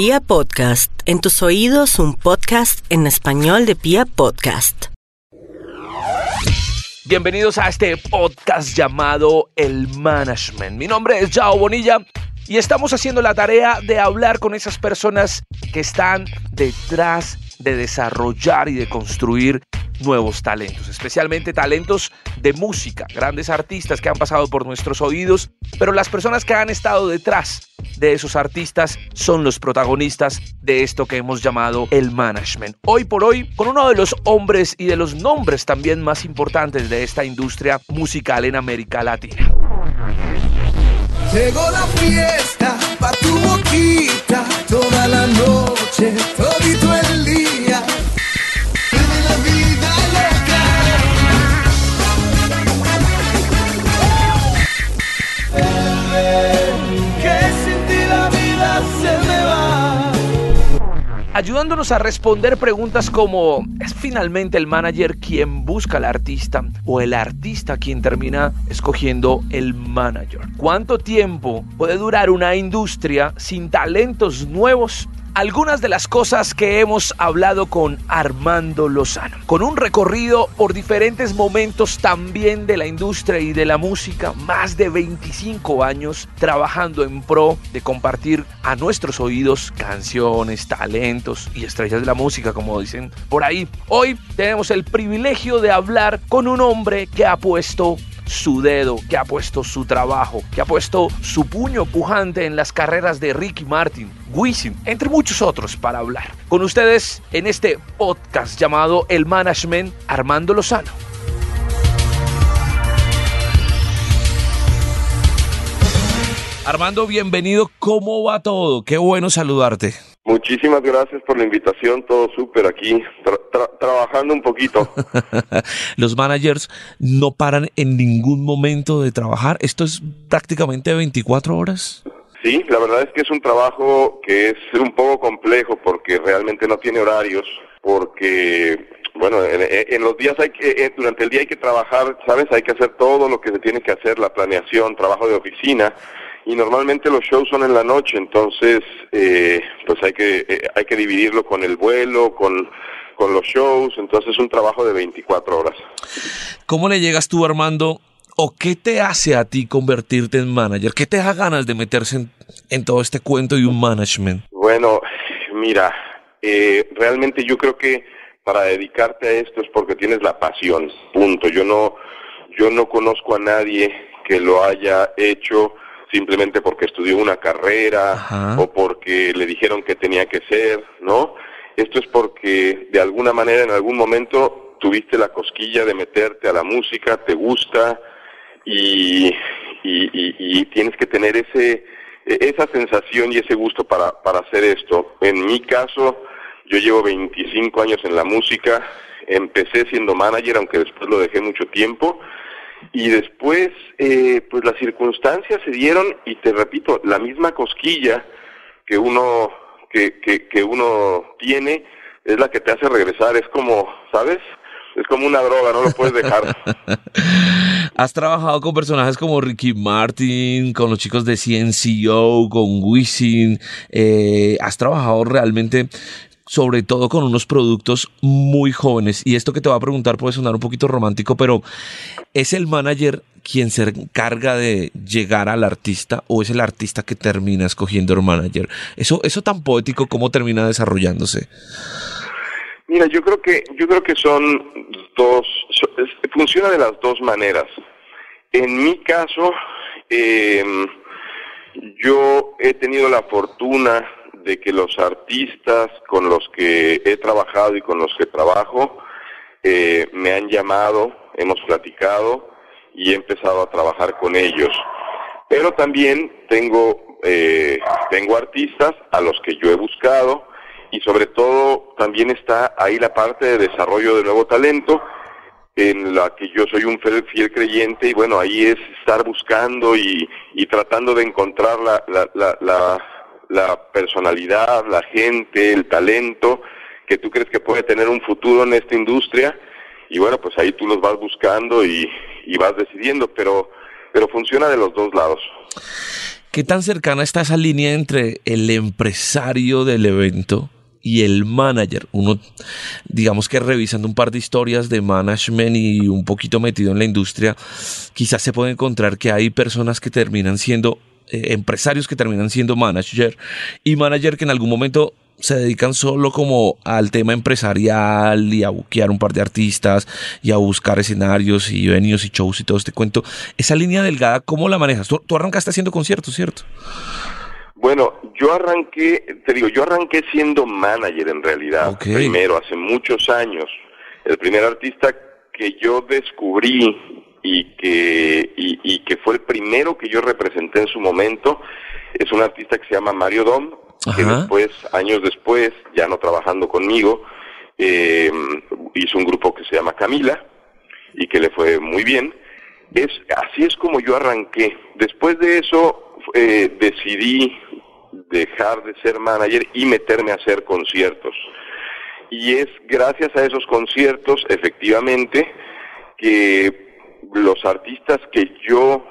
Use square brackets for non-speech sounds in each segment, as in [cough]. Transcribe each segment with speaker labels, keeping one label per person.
Speaker 1: Pia Podcast, en tus oídos un podcast en español de Pia Podcast.
Speaker 2: Bienvenidos a este podcast llamado El Management. Mi nombre es Jao Bonilla y estamos haciendo la tarea de hablar con esas personas que están detrás de desarrollar y de construir nuevos talentos, especialmente talentos de música, grandes artistas que han pasado por nuestros oídos, pero las personas que han estado detrás de esos artistas son los protagonistas de esto que hemos llamado el management. Hoy por hoy, con uno de los hombres y de los nombres también más importantes de esta industria musical en América Latina.
Speaker 3: Llegó la fiesta pa' tu boquita toda la noche, el día.
Speaker 2: Ayudándonos a responder preguntas como ¿es finalmente el manager quien busca al artista o el artista quien termina escogiendo el manager? ¿Cuánto tiempo puede durar una industria sin talentos nuevos? Algunas de las cosas que hemos hablado con Armando Lozano, con un recorrido por diferentes momentos también de la industria y de la música, más de 25 años trabajando en pro de compartir a nuestros oídos canciones, talentos y estrellas de la música, como dicen por ahí. Hoy tenemos el privilegio de hablar con un hombre que ha puesto su dedo, que ha puesto su trabajo, que ha puesto su puño pujante en las carreras de Ricky Martin, Wisin, entre muchos otros para hablar. Con ustedes en este podcast llamado El Management, Armando Lozano. Armando, bienvenido. ¿Cómo va todo? Qué bueno saludarte.
Speaker 4: Muchísimas gracias por la invitación, todo súper aquí, tra- tra- trabajando un poquito. [laughs]
Speaker 2: Los managers no paran en ningún momento de trabajar. Esto es prácticamente 24 horas.
Speaker 4: Sí, la verdad es que es un trabajo que es un poco complejo porque realmente no tiene horarios, porque, bueno, en, en los días hay que, eh, durante el día hay que trabajar, ¿sabes? Hay que hacer todo lo que se tiene que hacer, la planeación, trabajo de oficina, y normalmente los shows son en la noche, entonces, eh, pues hay que, eh, hay que dividirlo con el vuelo, con, con los shows, entonces es un trabajo de 24 horas.
Speaker 2: ¿Cómo le llegas tú, Armando? ¿O qué te hace a ti convertirte en manager? ¿Qué te da ganas de meterse en, en todo este cuento y un management?
Speaker 4: Bueno, mira, eh, realmente yo creo que para dedicarte a esto es porque tienes la pasión, punto. Yo no, yo no conozco a nadie que lo haya hecho simplemente porque estudió una carrera
Speaker 2: Ajá.
Speaker 4: o porque le dijeron que tenía que ser, ¿no? Esto es porque de alguna manera en algún momento tuviste la cosquilla de meterte a la música, te gusta y, y, y- tienes que tener ese esa sensación y ese gusto para, para hacer esto. En mi caso, yo llevo 25 años en la música, empecé siendo manager, aunque después lo dejé mucho tiempo, y después, eh, pues las circunstancias se dieron, y te repito, la misma cosquilla que uno, que, que, que uno tiene es la que te hace regresar, es como, ¿sabes? Es como una droga, no lo puedes dejar. [laughs]
Speaker 2: Has trabajado con personajes como Ricky Martin, con los chicos de CNCO, con Wisin. eh, has trabajado realmente, sobre todo con unos productos muy jóvenes. Y esto que te voy a preguntar puede sonar un poquito romántico, pero ¿es el manager quien se encarga de llegar al artista o es el artista que termina escogiendo el manager? Eso, eso tan poético, ¿cómo termina desarrollándose?
Speaker 4: Mira, yo creo que yo creo que son dos funciona de las dos maneras. En mi caso, eh, yo he tenido la fortuna de que los artistas con los que he trabajado y con los que trabajo eh, me han llamado, hemos platicado y he empezado a trabajar con ellos. Pero también tengo eh, tengo artistas a los que yo he buscado y sobre todo también está ahí la parte de desarrollo de nuevo talento en la que yo soy un fiel, creyente y bueno, ahí es estar buscando y, y tratando de encontrar la, la, la, la, la personalidad, la gente, el talento que tú crees que puede tener un futuro en esta industria y bueno, pues ahí tú los vas buscando y, y vas decidiendo, pero, pero funciona de los dos lados.
Speaker 2: ¿qué tan cercana está esa línea entre el empresario del evento y el manager. Uno, digamos que revisando un par de historias de management y un poquito metido en la industria, quizás se puede encontrar que hay personas que terminan siendo eh, empresarios que terminan siendo manager y manager que en algún momento se dedican solo como al tema empresarial y a buquear un par de artistas y a buscar escenarios y venues y shows y todo este cuento. Esa línea delgada, ¿cómo la manejas? Tú, tú arrancaste haciendo conciertos, ¿cierto?
Speaker 4: Bueno, yo arranqué, te digo, yo arranqué siendo manager en realidad, primero, hace muchos años. El primer artista que yo descubrí y que, y, que fue el primero que yo representé en su momento es un artista que se llama Mario Dom, que después, años después, ya no trabajando conmigo, eh, hizo un grupo que se llama Camila y que le fue muy bien. Es, así es como yo arranqué. Después de eso eh, decidí dejar de ser manager y meterme a hacer conciertos. Y es gracias a esos conciertos, efectivamente, que los artistas que yo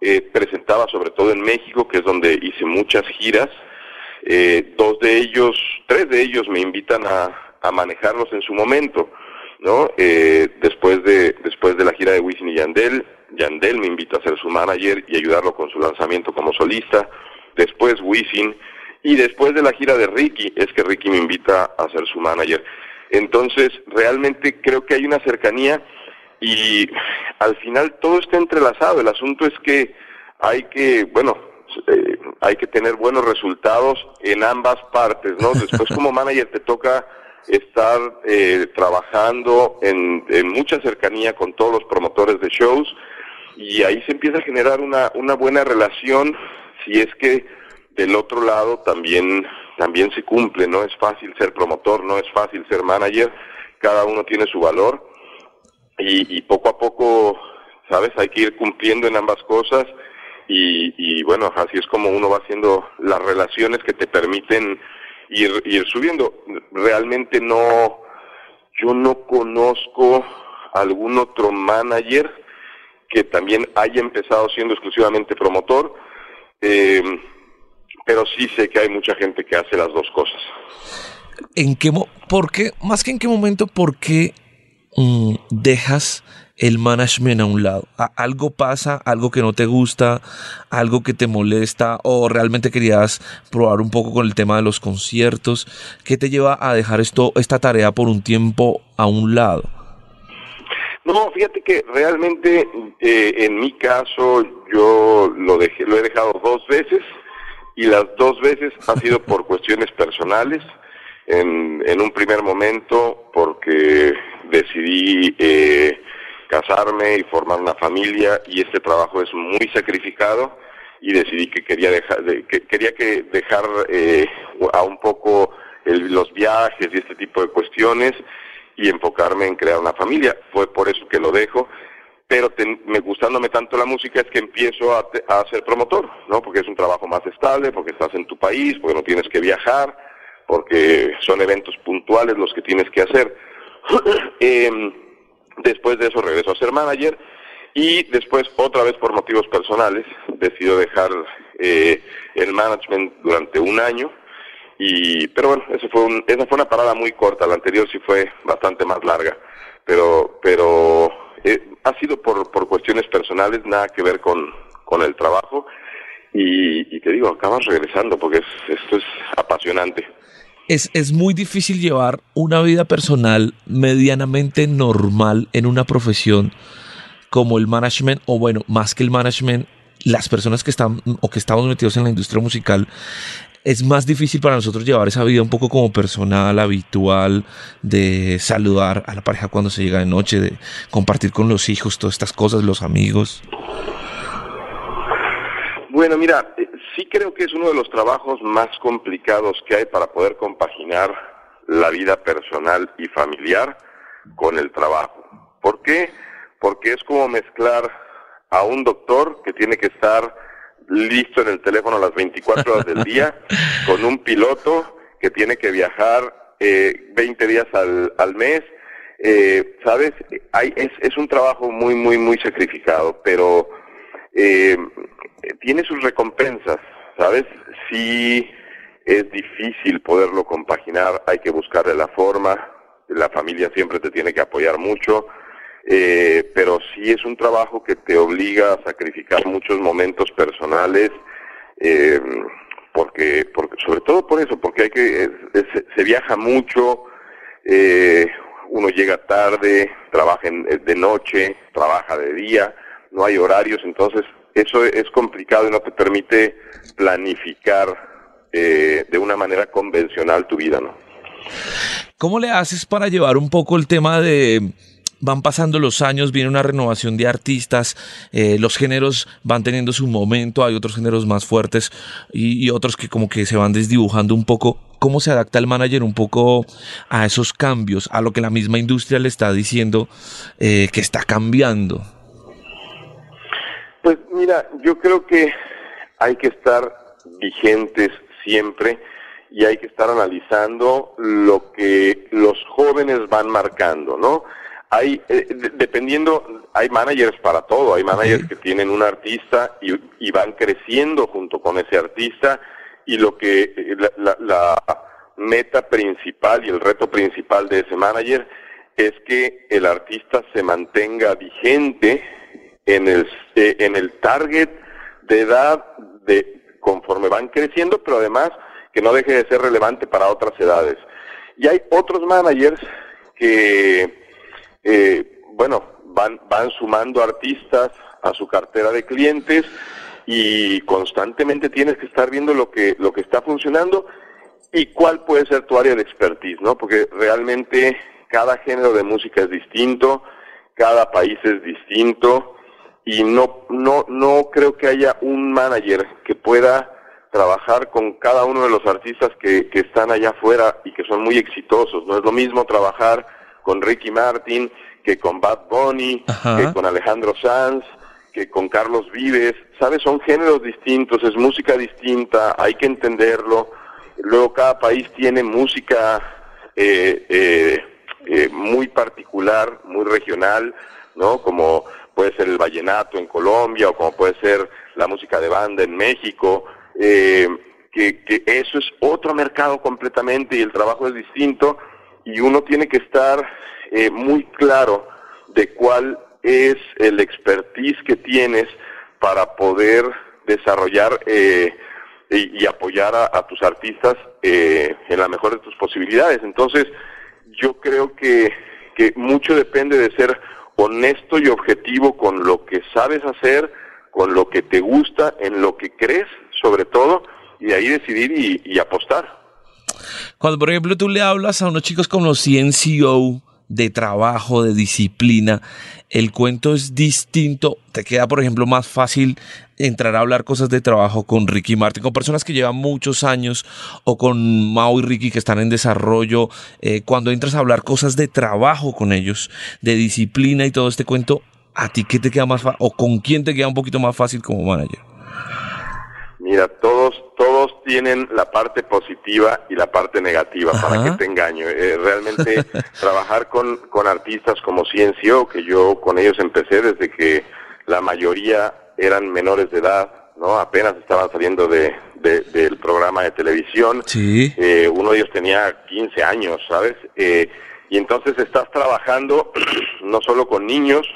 Speaker 4: eh, presentaba, sobre todo en México, que es donde hice muchas giras, eh, dos de ellos, tres de ellos me invitan a, a manejarlos en su momento, ¿no? Eh, después de después de la gira de Wisin y Yandel, Yandel me invita a ser su manager y ayudarlo con su lanzamiento como solista después Wisin, y después de la gira de Ricky es que Ricky me invita a ser su manager. Entonces, realmente creo que hay una cercanía y al final todo está entrelazado. El asunto es que hay que, bueno, eh, hay que tener buenos resultados en ambas partes, ¿no? [laughs] Después como manager te toca estar eh, trabajando en, en, mucha cercanía con todos los promotores de shows y ahí se empieza a generar una, una buena relación si es que del otro lado también también se cumple, no es fácil ser promotor, no es fácil ser manager, cada uno tiene su valor y, poco a poco, sabes, hay que ir cumpliendo en ambas cosas y, y, bueno, así es como uno va haciendo las relaciones que te permiten ir, ir subiendo. Realmente no, yo no conozco algún otro manager que también haya empezado siendo exclusivamente promotor eh, pero sí sé que hay mucha gente que hace las dos cosas.
Speaker 2: ¿En qué por qué, más que en qué momento, por mm, dejas el management a un lado? ¿Algo pasa, algo que no te gusta, algo que te molesta o realmente querías probar un poco con el tema de los conciertos? ¿Qué te lleva a dejar esto, esta tarea por un tiempo a un lado?
Speaker 4: No, fíjate que realmente eh, en mi caso yo lo dejé, lo he dejado dos veces y las dos veces ha sido por cuestiones personales. En un primer momento porque decidí eh, casarme y formar una familia y este trabajo es muy sacrificado y decidí que quería dejar, que quería que dejar eh, a un poco los viajes y este tipo de cuestiones y enfocarme en crear una familia. Fue por eso que lo dejo. Pero me gustándome tanto la música es que empiezo a, ser promotor, ¿no? Porque es un trabajo más estable, porque estás en tu país, porque no tienes que viajar, porque son eventos puntuales los que tienes que hacer. [clears throat] Em, después de eso regreso a ser manager y después otra vez por motivos personales decido dejar eh, el management durante un año y, pero bueno, eso fue un, esa fue una parada muy corta, la anterior sí fue bastante más larga, pero, pero eh, ha sido por, por cuestiones personales, nada que ver con, con el trabajo, y, y te digo, acabas regresando porque esto es apasionante.
Speaker 2: Es, es, muy difícil llevar una vida personal medianamente normal en una profesión como el management, o bueno, más que el management, las personas que están o que estamos metidos en la industria musical es más difícil para nosotros llevar esa vida un poco como personal, habitual, de saludar a la pareja cuando se llega de noche, de compartir con los hijos todas estas cosas, los amigos.
Speaker 4: Bueno, mira, eh, sí creo que es uno de los trabajos más complicados que hay para poder compaginar la vida personal y familiar con el trabajo. ¿Por qué? Porque es como mezclar a un doctor que tiene que estar listo en el teléfono las 24 horas del día, [laughs] con un piloto que tiene que viajar eh, 20 días al, al mes. Eh, ¿Sabes? Hay, es, es un trabajo muy, muy, muy sacrificado, pero eh, eh, tiene sus recompensas, ¿sabes? Sí es difícil poderlo compaginar, hay que buscarle la forma, la familia siempre te tiene que apoyar mucho, eh, pero sí es un trabajo que te obliga a sacrificar muchos momentos personales, eh, porque, porque sobre todo por eso, porque hay que se, viaja mucho, eh, uno llega tarde, trabaja de noche, trabaja de día, no hay horarios, entonces eso es complicado y no te permite planificar eh, de una manera convencional tu vida, ¿no?
Speaker 2: ¿Cómo le haces para llevar un poco el tema de van pasando los años, viene una renovación de artistas, eh, los géneros van teniendo su momento, hay otros géneros más fuertes y, otros que como que se van desdibujando un poco. ¿Cómo se adapta el manager un poco a esos cambios, a lo que la misma industria le está diciendo eh, que está cambiando?
Speaker 4: Pues mira, yo creo que hay que estar vigentes siempre y hay que estar analizando lo que los jóvenes van marcando, ¿no? hay, eh, dependiendo, hay managers para todo, hay managers que tienen un artista y, van creciendo junto con ese artista y lo que eh, la, meta principal y el reto principal de ese manager es que el artista se mantenga vigente en el, eh, en el target de edad de conforme van creciendo, pero además que no deje de ser relevante para otras edades. Y hay otros managers que eh, bueno, van, van sumando artistas a su cartera de clientes y constantemente tienes que estar viendo lo que, lo que está funcionando y cuál puede ser tu área de expertise, ¿no? Porque realmente cada género de música es distinto, cada país es distinto y no, no, no creo que haya un manager que pueda trabajar con cada uno de los artistas que, que están allá afuera y que son muy exitosos. No es lo mismo trabajar con Ricky Martin, que con Bad Bunny, que con Alejandro Sanz, que con Carlos Vives, ¿sabes? Son géneros distintos, es música distinta, hay que entenderlo. Luego cada país tiene música eh, eh, eh, muy particular, muy regional, ¿no? Como puede ser el vallenato en Colombia o como puede ser la música de banda en México. que, que eso es otro mercado completamente y el trabajo es distinto y uno tiene que estar eh, muy claro de cuál es el expertise que tienes para poder desarrollar eh, y, apoyar a, tus artistas eh, en la mejor de tus posibilidades. Entonces, yo creo que, que mucho depende de ser honesto y objetivo con lo que sabes hacer, con lo que te gusta, en lo que crees, sobre todo, y ahí decidir y, y apostar.
Speaker 2: Cuando, por ejemplo, tú le hablas a unos chicos como los CNCO, de trabajo, de disciplina, el cuento es distinto. Te queda, por ejemplo, más fácil entrar a hablar cosas de trabajo con Ricky Martin, con personas que llevan muchos años, o con Mao y Ricky que están en desarrollo. Eh, cuando entras a hablar cosas de trabajo con ellos, de disciplina y todo este cuento, ¿a ti qué te queda más fácil? ¿O con quién te queda un poquito más fácil como manager?
Speaker 4: Mira, todos, todos tienen la parte positiva y la parte negativa, para que te engaño. Eh, realmente [laughs] trabajar con, con artistas como Ciencio, que yo con ellos empecé desde que la mayoría eran menores de edad, ¿no? Apenas estaban saliendo de, del programa de televisión.
Speaker 2: Sí.
Speaker 4: Eh, uno de ellos tenía 15 años, ¿sabes? Eh, y entonces estás trabajando [clears throat] no solo con niños,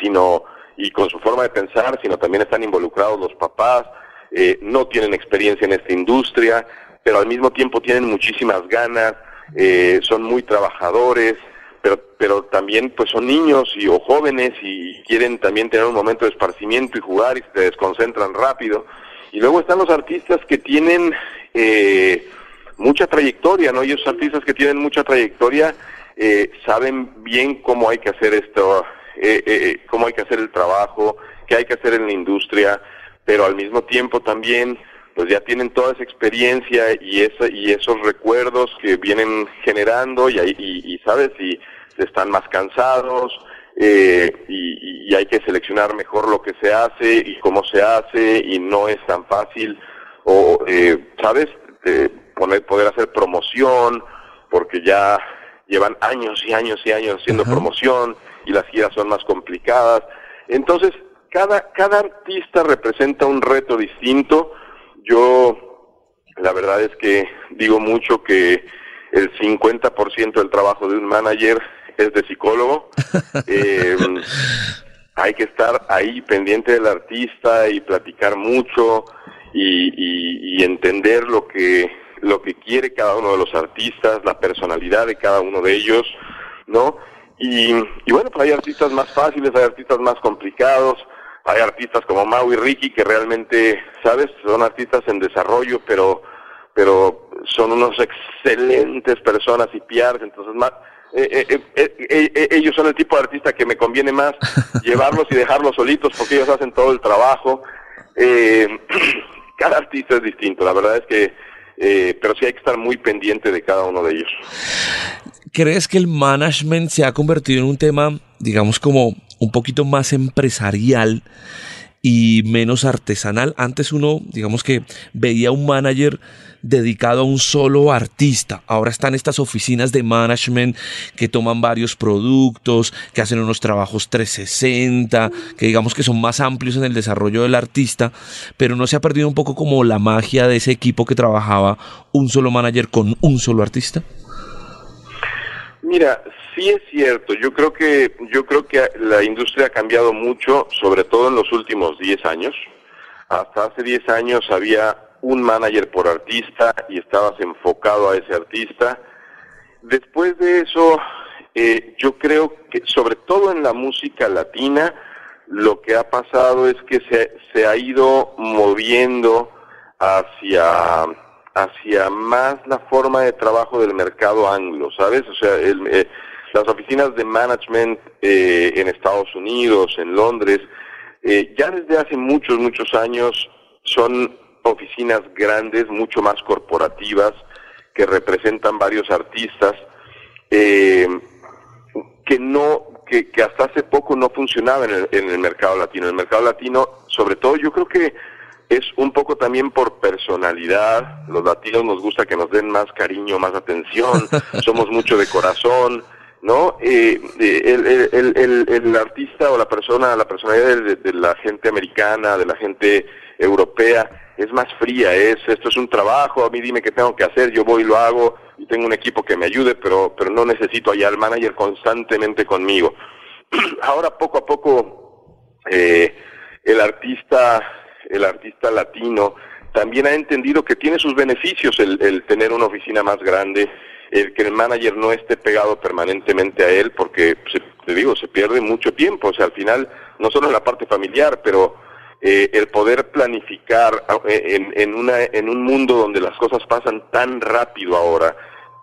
Speaker 4: sino y con su forma de pensar, sino también están involucrados los papás, eh, no tienen experiencia en esta industria, pero al mismo tiempo tienen muchísimas ganas, eh, son muy trabajadores, pero, pero también pues son niños y, o jóvenes y quieren también tener un momento de esparcimiento y jugar y se desconcentran rápido. Y luego están los artistas que tienen eh, mucha trayectoria, ¿no? Y esos artistas que tienen mucha trayectoria saben bien cómo hay que hacer esto, cómo hay que hacer el trabajo, qué hay que hacer en la industria, pero al mismo tiempo también pues ya tienen toda esa experiencia y esa, y esos recuerdos que vienen generando y, y, sabes y están más cansados eh, y, hay que seleccionar mejor lo que se hace y cómo se hace y no es tan fácil o eh, sabes poner, poder hacer promoción porque ya llevan años y años y años haciendo promoción y las giras son más complicadas entonces cada, cada artista representa un reto distinto. Yo, la verdad es que digo mucho que el 50% del trabajo de un manager es de psicólogo. [laughs] Eh, hay que estar ahí pendiente del artista y platicar mucho y, entender lo que lo que quiere cada uno de los artistas, la personalidad de cada uno de ellos, ¿no? Y, bueno, pues hay artistas más fáciles, hay artistas más complicados, hay artistas como Mau y Ricky que realmente, ¿sabes? Son artistas en desarrollo, pero pero son unos excelentes personas y PRs, entonces más eh, eh, eh, ellos son el tipo de artista que me conviene más [laughs] llevarlos y dejarlos solitos porque ellos hacen todo el trabajo. [clears throat] cada artista es distinto, la verdad es que, pero sí hay que estar muy pendiente de cada uno de ellos.
Speaker 2: ¿Crees que el management se ha convertido en un tema, digamos, como un poquito más empresarial? y menos artesanal. Antes uno, digamos que veía un manager dedicado a un solo artista. Ahora están estas oficinas de management que toman varios productos, que hacen unos trabajos 360, que digamos que son más amplios en el desarrollo del artista, pero no se ha perdido un poco como la magia de ese equipo que trabajaba un solo manager con un solo artista.
Speaker 4: Mira, sí es cierto. Yo creo que yo creo que la industria ha cambiado mucho, sobre todo en los últimos 10 años. Hasta hace 10 años había un manager por artista y estabas enfocado a ese artista. Después de eso, eh, yo creo que sobre todo en la música latina, lo que ha pasado es que se, se ha ido moviendo hacia hacia más la forma de trabajo del mercado anglo, ¿sabes? O sea, eh, las oficinas de management eh, en Estados Unidos, en Londres, ya desde hace muchos, muchos años son oficinas grandes, mucho más corporativas, que representan varios artistas, eh, que no, que, hasta hace poco no funcionaba en el, en el mercado latino. El mercado latino, sobre todo, yo creo que es un poco también por personalidad. Los latinos nos gusta que nos den más cariño, más atención. [laughs] Somos mucho de corazón, ¿no? Eh, eh, el, el, el, artista o la persona, la personalidad de, la gente americana, de la gente europea, es más fría, es esto es un trabajo, a mí dime qué tengo que hacer, yo voy y lo hago y tengo un equipo que me ayude, pero pero no necesito allá al manager constantemente conmigo. [clears throat] Ahora poco a poco eh, el artista el artista latino también ha entendido que tiene sus beneficios el, tener una oficina más grande, el que el manager no esté pegado permanentemente a él, porque te digo, se pierde mucho tiempo, o sea, al final, no solo en la parte familiar, pero eh, el poder planificar eh, en, en, una, en un mundo donde las cosas pasan tan rápido ahora,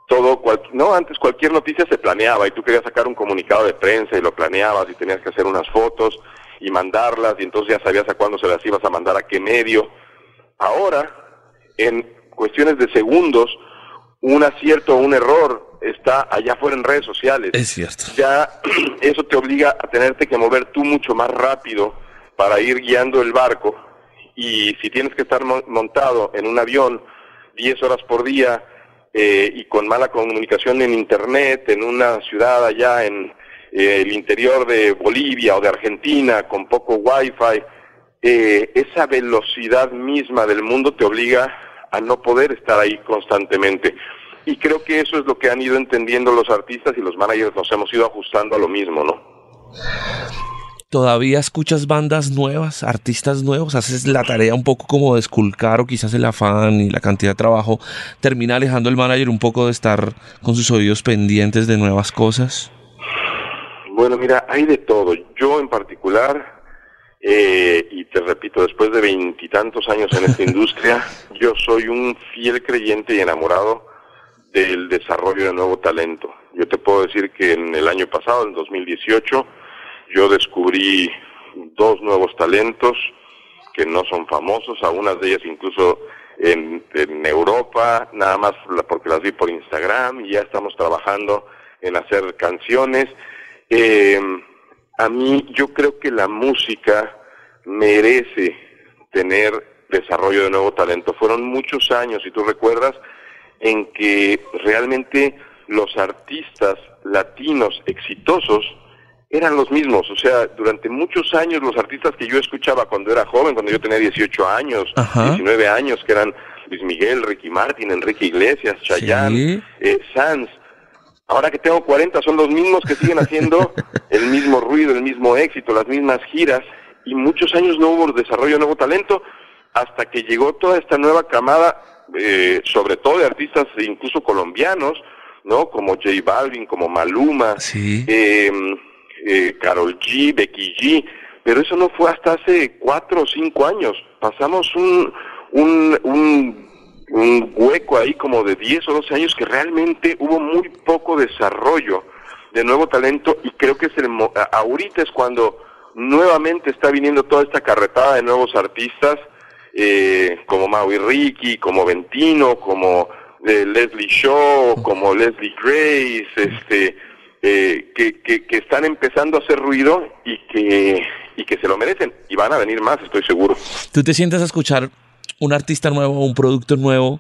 Speaker 4: todo, no, antes cualquier noticia se planeaba y tú querías sacar un comunicado de prensa y lo planeabas y tenías que hacer unas fotos y mandarlas y entonces ya sabías a cuándo se las ibas a mandar a qué medio. Ahora, en cuestiones de segundos, un acierto o un error está allá afuera en redes sociales.
Speaker 2: Es cierto.
Speaker 4: Ya [clears throat] eso te obliga a tenerte que mover tú mucho más rápido para ir guiando el barco y si tienes que estar montado en un avión 10 horas por día eh, y con mala comunicación en internet en una ciudad allá en el interior de Bolivia o de Argentina con poco wifi, eh, esa velocidad misma del mundo te obliga a no poder estar ahí constantemente. Y creo que eso es lo que han ido entendiendo los artistas y los managers nos hemos ido ajustando a lo mismo, ¿no?
Speaker 2: ¿Todavía escuchas bandas nuevas, artistas nuevos? ¿Haces la tarea un poco como de esculcar o quizás el afán y la cantidad de trabajo termina alejando el manager un poco de estar con sus oídos pendientes de nuevas cosas?
Speaker 4: Bueno, mira, hay de todo. Yo en particular, eh, y te repito, después de veintitantos años en esta [laughs] industria, yo soy un fiel creyente y enamorado del desarrollo de nuevo talento. Yo te puedo decir que en el año pasado, en 2018, yo descubrí dos nuevos talentos que no son famosos, algunas de ellas incluso en, Europa, nada más porque las vi por Instagram y ya estamos trabajando en hacer canciones. Eh, a mí yo creo que la música merece tener desarrollo de nuevo talento. Fueron muchos años, si tú recuerdas, en que realmente los artistas latinos exitosos eran los mismos. O sea, durante muchos años los artistas que yo escuchaba cuando era joven, cuando yo tenía 18 años, 19 años, que eran Luis Miguel, Ricky Martin, Enrique Iglesias, Chayanne, eh, Sanz, ahora que tengo 40 son los mismos que siguen haciendo [laughs] el mismo ruido, el mismo éxito, las mismas giras, y muchos años no hubo desarrollo, nuevo talento, hasta que llegó toda esta nueva camada, eh, sobre todo de artistas incluso colombianos, ¿no? Como J Balvin, como Maluma, em, eh, Carol G, Becky G, pero eso no fue hasta hace cuatro o cinco años. Pasamos un, un, un, un hueco ahí como de 10 o 12 años que realmente hubo muy poco desarrollo de nuevo talento y creo que es el, ahorita es cuando nuevamente está viniendo toda esta carretada de nuevos artistas, eh, como Maui Ricky, como Ventino, como eh, Leslie Shaw, como Leslie Grace, este, eh, que, que, que, están empezando a hacer ruido y que, y que se lo merecen. Y van a venir más, estoy seguro.
Speaker 2: ¿Tú te sientes a escuchar un artista nuevo, un producto nuevo?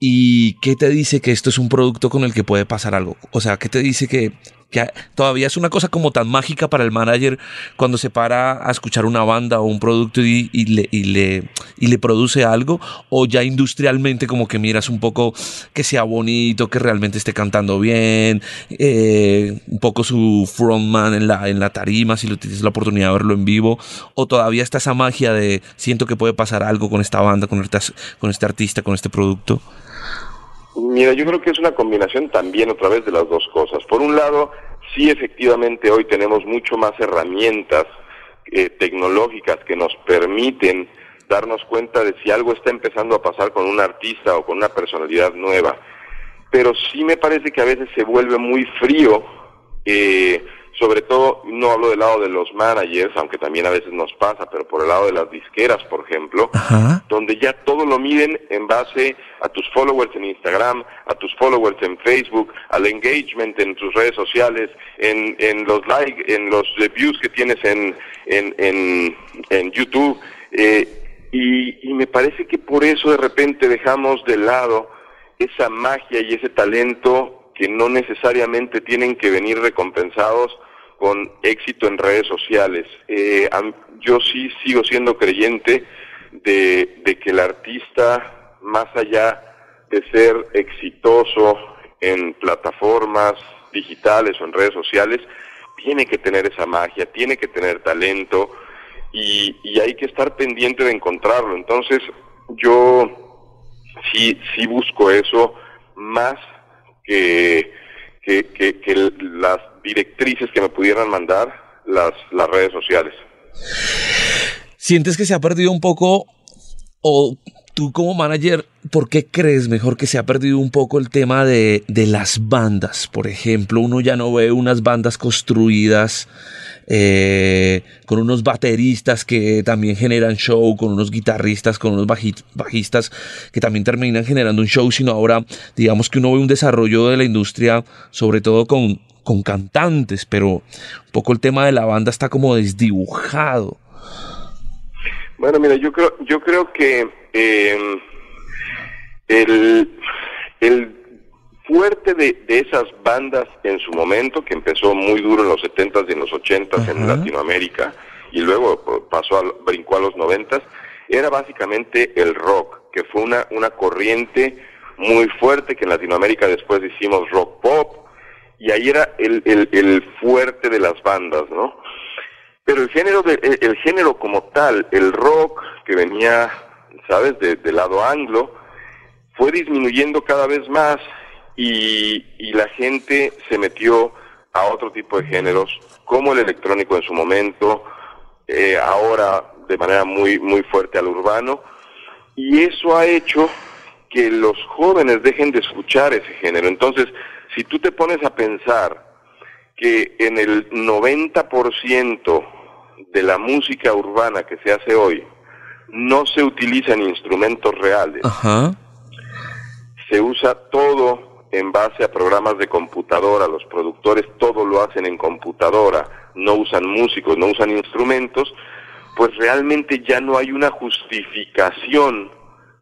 Speaker 2: ¿Y qué te dice que esto es un producto con el que puede pasar algo? O sea, ¿qué te dice que que todavía es una cosa como tan mágica para el manager cuando se para a escuchar una banda o un producto y, le, y, le, y le produce algo, o ya industrialmente como que miras un poco que sea bonito, que realmente esté cantando bien, eh, un poco su frontman en la, en la tarima, si lo tienes la oportunidad de verlo en vivo, o todavía está esa magia de siento que puede pasar algo con esta banda, con este, con este artista, con este producto.
Speaker 4: Mira, yo creo que es una combinación también otra vez de las dos cosas. Por un lado, sí efectivamente hoy tenemos mucho más herramientas eh, tecnológicas que nos permiten darnos cuenta de si algo está empezando a pasar con un artista o con una personalidad nueva. Pero sí me parece que a veces se vuelve muy frío eh, sobre todo no hablo del lado de los managers, aunque también a veces nos pasa, pero por el lado de las disqueras, por ejemplo, donde ya todo lo miden en base a tus followers en Instagram, a tus followers en Facebook, al engagement en tus redes sociales, en, en los likes, en los reviews que tienes en, en, en, en YouTube. Eh, y, y me parece que por eso de repente dejamos de lado esa magia y ese talento que no necesariamente tienen que venir recompensados con éxito en redes sociales. Eh, yo sí sigo siendo creyente de, que el artista, más allá de ser exitoso en plataformas digitales o en redes sociales, tiene que tener esa magia, tiene que tener talento y, y hay que estar pendiente de encontrarlo. Entonces, yo sí, sí busco eso más que, que, las directrices que me pudieran mandar las, las redes sociales.
Speaker 2: ¿Sientes que se ha perdido un poco o tú como manager, ¿por qué crees mejor que se ha perdido un poco el tema de, de las bandas? Por ejemplo, uno ya no ve unas bandas construidas eh, con unos bateristas que también generan show, con unos guitarristas, con unos bajistas que también terminan generando un show, sino ahora digamos que uno ve un desarrollo de la industria, sobre todo con, con cantantes, pero un poco el tema de la banda está como desdibujado.
Speaker 4: Bueno, mira, yo creo, yo creo que eh, el, el fuerte de, de, esas bandas en su momento, que empezó muy duro en los 70s y en los 80s en Latinoamérica, y luego pasó al, brincó a los 90s, era básicamente el rock, que fue una, una corriente muy fuerte que en Latinoamérica después hicimos rock pop, y ahí era el, el, el fuerte de las bandas, ¿no? Pero el género, de, el, género como tal, el rock que venía, ¿sabes?, de, del lado anglo, fue disminuyendo cada vez más y, y la gente se metió a otro tipo de géneros, como el electrónico en su momento, eh, ahora de manera muy, muy fuerte al urbano, y eso ha hecho que los jóvenes dejen de escuchar ese género. Entonces, si tú te pones a pensar que en el 90% de la música urbana que se hace hoy no se utilizan instrumentos reales, se usa todo en base a programas de computadora, los productores todo lo hacen en computadora, no usan músicos, no usan instrumentos, pues realmente ya no hay una justificación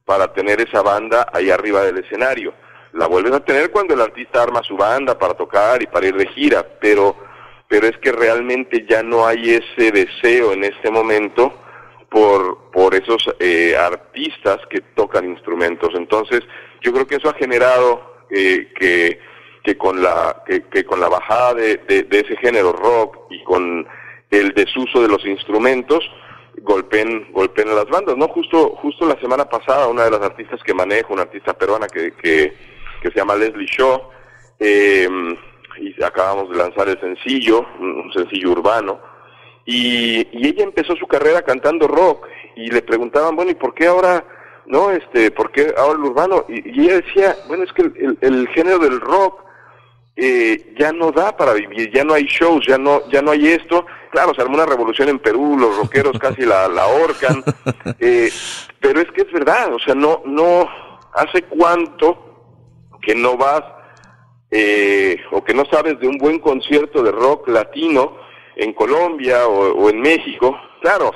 Speaker 4: para tener esa banda ahí arriba del escenario. La vuelven a tener cuando el artista arma su banda para tocar y para ir de gira, pero pero es que realmente ya no hay ese deseo en este momento por, por esos eh, artistas que tocan instrumentos. Entonces, yo creo que eso ha generado eh, que, que, con la, que, con la bajada de, de, ese género rock y con el desuso de los instrumentos, golpeen, golpeen a las bandas, ¿no? Justo, justo la semana pasada, una de las artistas que manejo, una artista peruana que, que, que se llama Leslie Shaw, eh, y acabamos de lanzar el sencillo, un sencillo urbano, y, y, ella empezó su carrera cantando rock, y le preguntaban, bueno, ¿y por qué ahora, no, este, por qué ahora el urbano? Y, ella decía, bueno, es que el, el, género del rock eh, ya no da para vivir, ya no hay shows, ya no, ya no hay esto, claro, se armó una revolución en Perú, los rockeros [laughs] casi la, la ahorcan, eh, pero es que es verdad, o sea, no, no, hace cuánto que no vas eh, o que no sabes de un buen concierto de rock latino en Colombia o, en México, claro,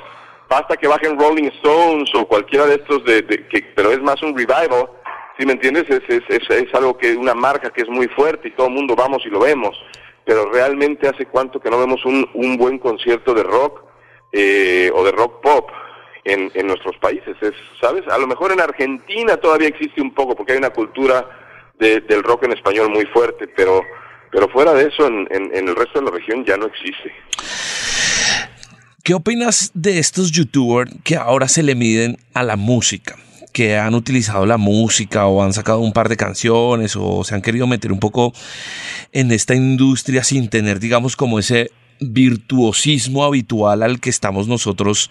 Speaker 4: basta que bajen Rolling Stones o cualquiera de estos, de, que, pero es más un revival, si me entiendes? Es, es, es, algo que, una marca que es muy fuerte y todo el mundo vamos y lo vemos, pero realmente hace cuánto que no vemos un, un buen concierto de rock eh, o de rock pop en, en nuestros países, es, ¿sabes? A lo mejor en Argentina todavía existe un poco porque hay una cultura del rock en español muy fuerte, pero, pero fuera de eso, en, en, el resto de la región ya no existe.
Speaker 2: ¿Qué opinas de estos youtubers que ahora se le miden a la música? que han utilizado la música o han sacado un par de canciones o se han querido meter un poco en esta industria sin tener, digamos, como ese virtuosismo habitual al que estamos nosotros,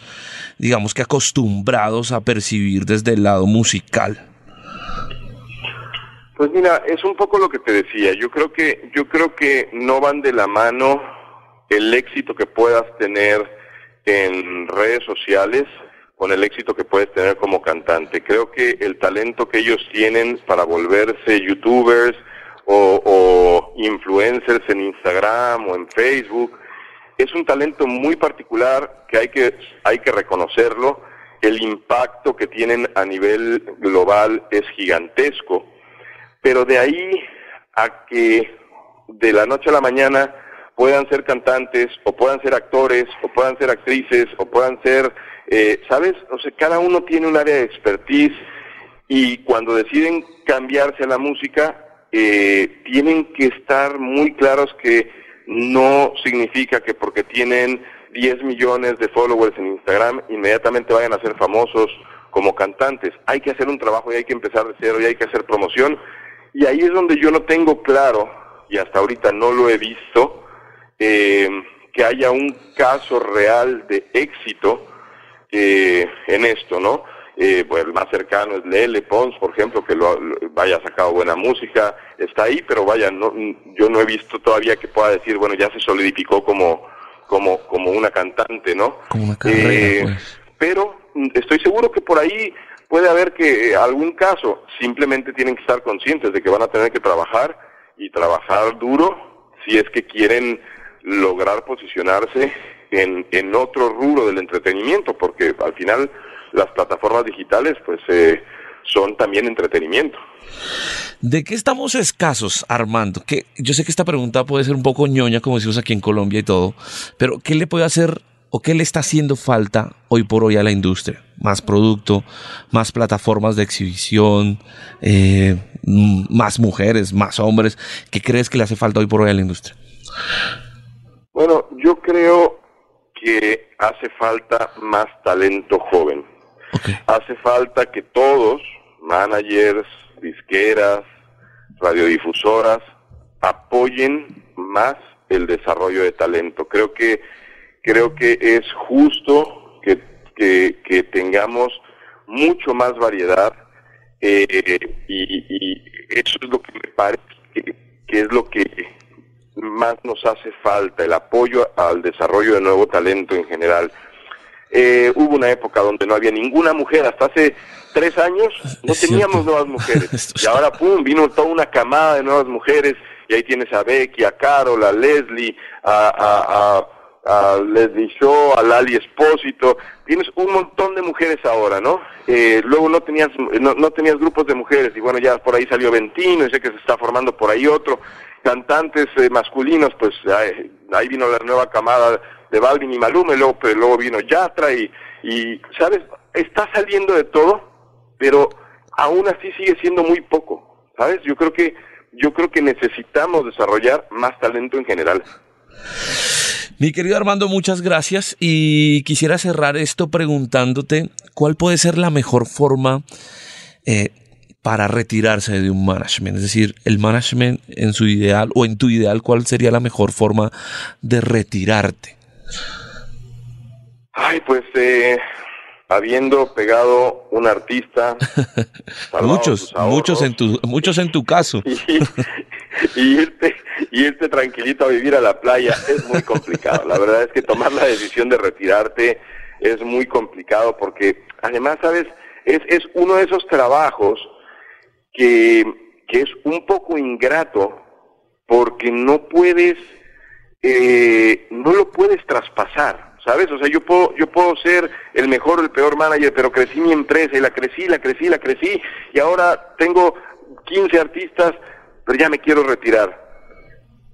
Speaker 2: digamos que acostumbrados a percibir desde el lado musical.
Speaker 4: Pues mira, es un poco lo que te decía. Yo creo que yo creo que no van de la mano el éxito que puedas tener en redes sociales con el éxito que puedes tener como cantante. Creo que el talento que ellos tienen para volverse youtubers o, o influencers en Instagram o en Facebook es un talento muy particular que hay que hay que reconocerlo. El impacto que tienen a nivel global es gigantesco pero de ahí a que de la noche a la mañana puedan ser cantantes o puedan ser actores o puedan ser actrices o puedan ser, eh, ¿sabes? O sea, cada uno tiene un área de expertise y cuando deciden cambiarse a la música, eh, tienen que estar muy claros que no significa que porque tienen 10 millones de followers en Instagram inmediatamente vayan a ser famosos como cantantes. Hay que hacer un trabajo y hay que empezar de cero y hay que hacer promoción y ahí es donde yo no tengo claro, y hasta ahorita no lo he visto, eh, que haya un caso real de éxito eh, en esto, ¿no? Eh, pues el más cercano es Lele Pons, por ejemplo, que lo, vaya sacado buena música, está ahí, pero vaya, no, yo no he visto todavía que pueda decir, bueno, ya se solidificó como, como, como una cantante, ¿no?
Speaker 2: Como una carrera, pues.
Speaker 4: Pero estoy seguro que por ahí puede haber que eh, algún caso simplemente tienen que estar conscientes de que van a tener que trabajar y trabajar duro si es que quieren lograr posicionarse en, en otro rubro del entretenimiento, porque al final las plataformas digitales pues eh, son también entretenimiento.
Speaker 2: ¿De qué estamos escasos, Armando? Que yo sé que esta pregunta puede ser un poco ñoña, como decimos aquí en Colombia y todo, pero ¿qué le puede hacer o qué le está haciendo falta hoy por hoy a la industria? más producto, más plataformas de exhibición, eh, más mujeres, más hombres. ¿Qué crees que le hace falta hoy por hoy a la industria?
Speaker 4: Bueno, yo creo que hace falta más talento joven. Hace falta que todos, managers, disqueras, radiodifusoras, apoyen más el desarrollo de talento. Creo que creo que es justo que, tengamos mucho más variedad eh, y, eso es lo que me parece que, es lo que más nos hace falta, el apoyo al desarrollo de nuevo talento en general. Eh, hubo una época donde no había ninguna mujer, hasta hace tres años no teníamos nuevas [laughs] mujeres. Y ahora, pum, vino toda una camada de nuevas mujeres, y ahí tienes a Becky, a Carol, a Leslie, a, a Leslie Shaw, a Lali Espósito, tienes un montón de mujeres ahora, ¿no? Eh, luego no tenías, no, tenías grupos de mujeres, y bueno, ya por ahí salió Ventino, y sé que se está formando por ahí otro, cantantes eh, masculinos, pues ahí, vino la nueva camada de Balvin y Malume, luego, pero luego vino Yatra, y, y, ¿sabes? Está saliendo de todo, pero aún así sigue siendo muy poco, ¿sabes? Yo creo que, yo creo que necesitamos desarrollar más talento en general.
Speaker 2: Mi querido Armando, muchas gracias. Y quisiera cerrar esto preguntándote cuál puede ser la mejor forma eh, para retirarse de un management, es decir, el management en su ideal o en tu ideal, cuál sería la mejor forma de retirarte.
Speaker 4: Ay, pues eh, habiendo pegado un artista, [laughs]
Speaker 2: muchos, muchos en tu, muchos en tu caso, [laughs]
Speaker 4: y, [laughs] irte, y irte tranquilito a vivir a la playa es muy complicado. La verdad es que tomar la decisión de retirarte es muy complicado porque además, sabes, es, es uno de esos trabajos que, que es un poco ingrato porque no puedes, eh, no lo puedes traspasar. ¿sabes? O sea, yo puedo, yo puedo ser el mejor o el peor manager, pero crecí mi empresa y la crecí, la crecí, la crecí, y ahora tengo 15 artistas, pero ya me quiero retirar.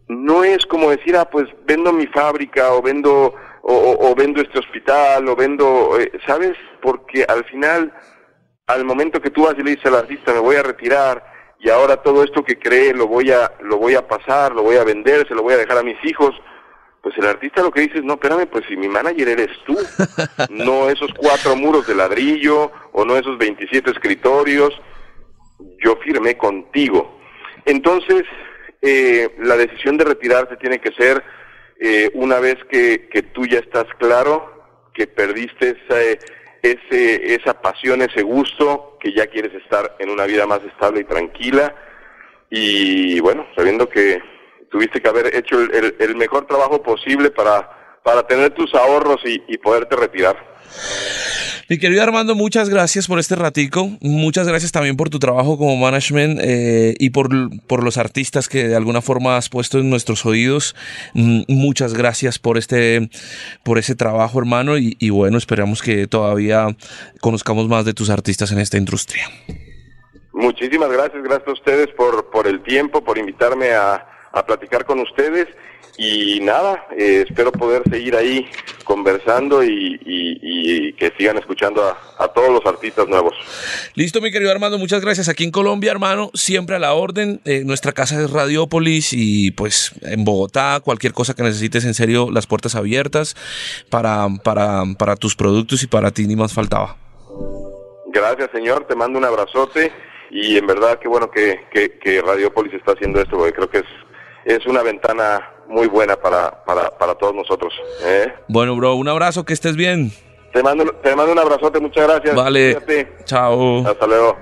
Speaker 4: No es como decir, ah, pues vendo mi fábrica o vendo, o, vendo este hospital o vendo, eh, ¿sabes? Porque al final, al momento que tú vas y le dices al artista, me voy a retirar, y ahora todo esto que cree lo voy a, lo voy a pasar, lo voy a vender, se lo voy a dejar a mis hijos, pues el artista lo que dice es, no, espérame, pues si mi manager eres tú, [laughs] no esos cuatro muros de ladrillo o no esos 27 escritorios, yo firmé contigo. Entonces, eh, la decisión de retirarse tiene que ser eh, una vez que, que, tú ya estás claro, que perdiste esa, ese, esa pasión, ese gusto, que ya quieres estar en una vida más estable y tranquila. Y bueno, sabiendo que tuviste que haber hecho el, mejor trabajo posible para, para tener tus ahorros y, poderte retirar.
Speaker 2: Mi querido Armando, muchas gracias por este ratico. Muchas gracias también por tu trabajo como management eh, y por, por, los artistas que de alguna forma has puesto en nuestros oídos. Mm, muchas gracias por este por ese trabajo, hermano. Y, y, bueno, esperamos que todavía conozcamos más de tus artistas en esta industria.
Speaker 4: Muchísimas gracias, gracias a ustedes por, por el tiempo, por invitarme a, a platicar con ustedes y nada, eh, espero poder seguir ahí conversando y, que sigan escuchando a, todos los artistas nuevos.
Speaker 2: Listo, mi querido Armando, muchas gracias. Aquí en Colombia, hermano, siempre a la orden. Eh, nuestra casa es Radiópolis y pues en Bogotá, cualquier cosa que necesites, en serio, las puertas abiertas para, para, para tus productos y para ti ni más faltaba.
Speaker 4: Gracias, señor. Te mando un abrazote y en verdad qué bueno que, que, que Radiopolis está haciendo esto, porque creo que es es una ventana muy buena para, para, para todos nosotros. ¿eh?
Speaker 2: Bueno, bro, un abrazo, que estés bien.
Speaker 4: Te mando, te mando un abrazote, muchas gracias.
Speaker 2: Vale. Chao.
Speaker 4: Hasta luego.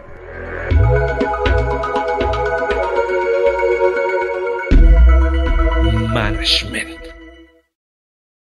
Speaker 2: Management